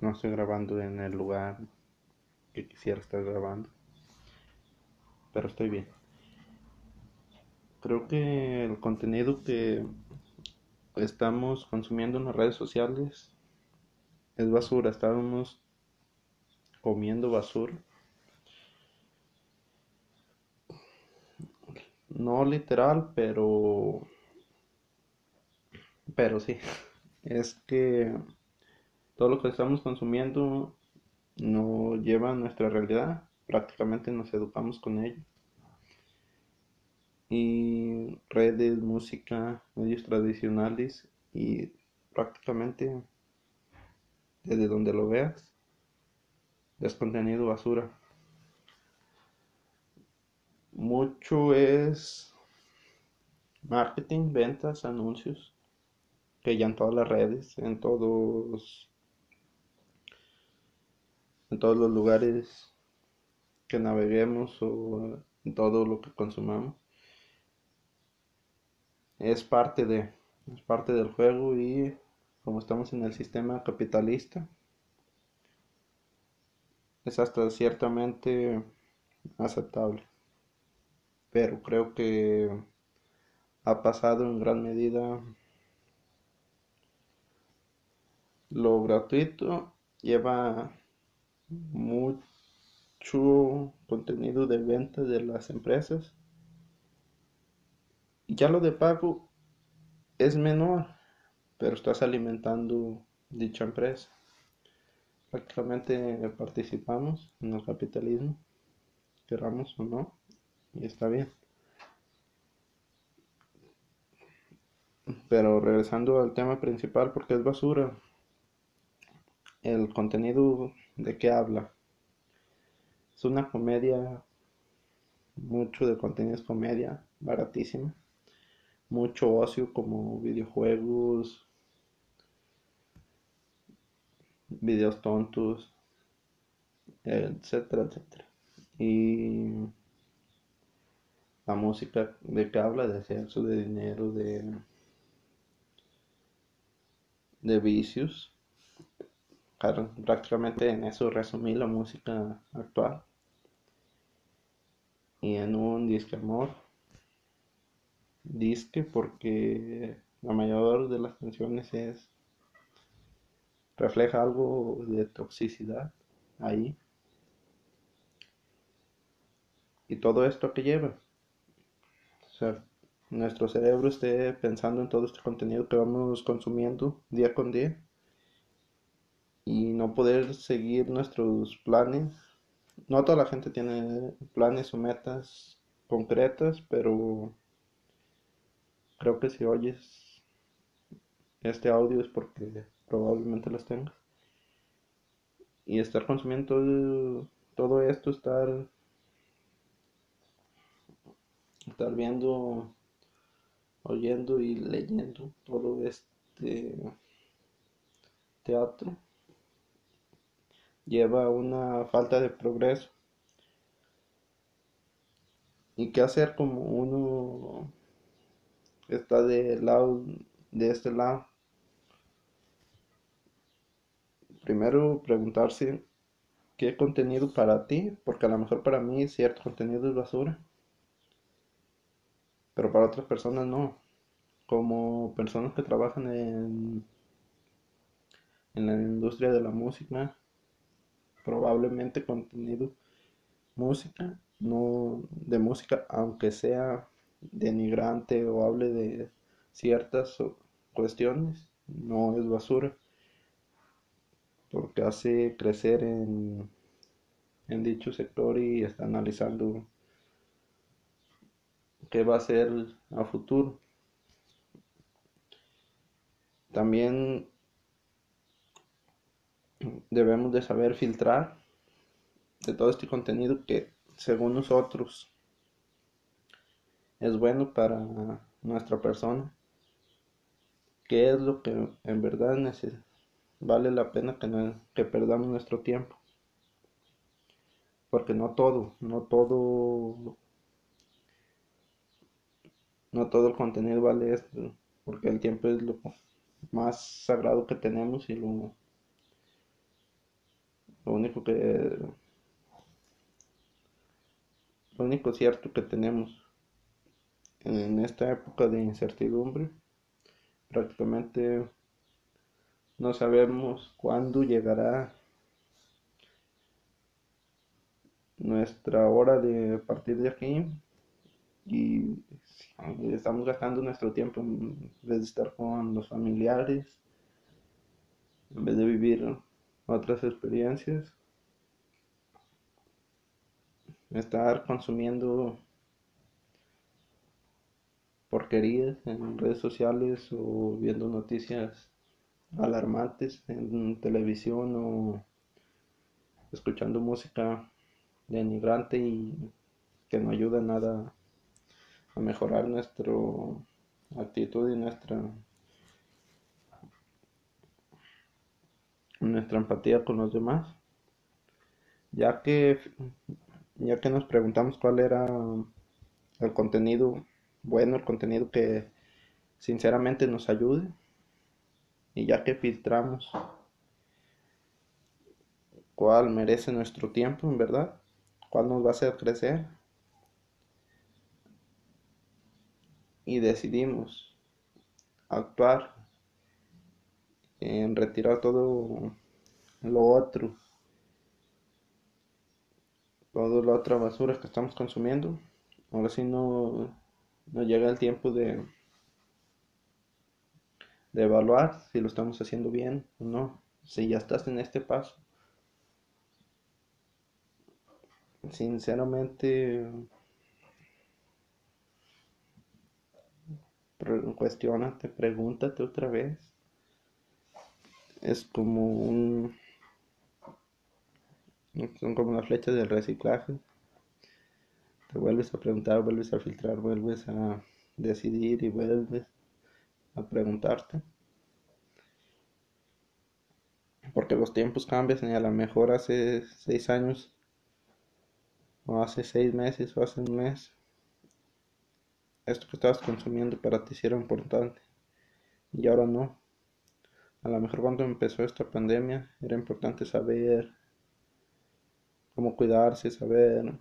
no estoy grabando en el lugar que quisiera estar grabando. Pero estoy bien. Creo que el contenido que estamos consumiendo en las redes sociales es basura. Estábamos comiendo basura. No literal, pero... Pero sí. Es que todo lo que estamos consumiendo no lleva a nuestra realidad. Prácticamente nos educamos con ello. Y redes, música, medios tradicionales y prácticamente desde donde lo veas es contenido basura. Mucho es marketing, ventas, anuncios, que ya en todas las redes, en todos en todos los lugares que naveguemos o en todo lo que consumamos. Es parte de es parte del juego y como estamos en el sistema capitalista es hasta ciertamente aceptable. Pero creo que ha pasado en gran medida lo gratuito lleva contenido de venta de las empresas ya lo de pago es menor pero estás alimentando dicha empresa prácticamente participamos en el capitalismo, queramos o no, y está bien. Pero regresando al tema principal, porque es basura, el contenido de qué habla. Es una comedia, mucho de contenido es comedia, baratísima, mucho ocio como videojuegos, videos tontos, etcétera, etcétera. Y la música de que habla de sexo, de dinero, de, de vicios. Prácticamente en eso resumí la música actual. Y en un disque amor. Disque porque la mayor de las canciones es refleja algo de toxicidad ahí. Y todo esto que lleva. O sea, nuestro cerebro esté pensando en todo este contenido que vamos consumiendo día con día y no poder seguir nuestros planes. No toda la gente tiene planes o metas concretas, pero creo que si oyes este audio es porque probablemente las tengas. Y estar consumiendo todo, esto, estar, estar viendo, oyendo y leyendo todo este teatro lleva una falta de progreso. ¿Y qué hacer como uno está de lado de este lado? primero preguntarse qué contenido para ti, porque a lo mejor para mí cierto contenido es basura, pero para otras personas no. Como personas que trabajan en, en la industria de la música, probablemente contenido música, no de música, aunque sea denigrante o hable de ciertas cuestiones, no es basura porque hace crecer en, en dicho sector y está analizando qué va a ser a futuro. También debemos de saber filtrar de todo este contenido que según nosotros es bueno para nuestra persona, qué es lo que en verdad vale la pena que, que perdamos nuestro tiempo. Porque no todo, no todo, no todo el contenido vale esto, porque el tiempo es lo más sagrado que tenemos y lo, Lo único que lo único cierto que tenemos en esta época de incertidumbre, prácticamente no sabemos cuándo llegará nuestra hora de partir de aquí y estamos gastando nuestro tiempo en vez de estar con los familiares, en vez de vivir otras experiencias, estar consumiendo porquerías en redes sociales o viendo noticias alarmantes en televisión o escuchando música denigrante y que no ayuda nada a mejorar nuestra actitud y nuestra nuestra empatía con los demás. Ya que ya que nos preguntamos cuál era el contenido bueno el contenido que sinceramente nos ayude y ya que filtramos cuál merece nuestro tiempo en verdad cuál nos va a hacer crecer y decidimos actuar en retirar todo lo otro. Toda la otra basura que estamos consumiendo. Ahora sí no, no llega el tiempo de de evaluar si lo estamos haciendo bien o no si ya estás en este paso. Sinceramente cuestionate, pregúntate otra vez. Es como un son como las flechas del reciclaje. Te vuelves a preguntar, vuelves a filtrar, vuelves a decidir y vuelves a preguntarte. Porque los tiempos cambian y a lo mejor hace seis años o hace seis meses o hace un mes, esto que estabas consumiendo para ti era importante y ahora no. A lo mejor cuando empezó esta pandemia era importante saber cómo cuidarse, saber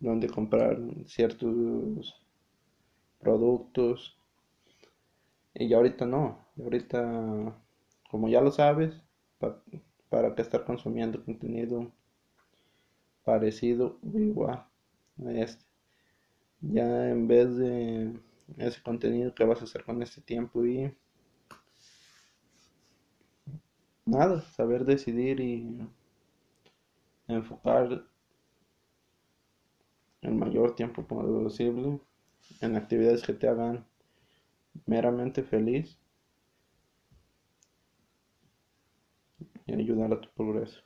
dónde comprar ciertos productos. Y ya ahorita no, ahorita como ya lo sabes, para, que estar consumiendo contenido parecido o igual a este. Ya en vez de ese contenido que vas a hacer con este tiempo y nada, saber decidir y enfocar el mayor tiempo posible en actividades que te hagan meramente feliz y ayudar a tu progreso.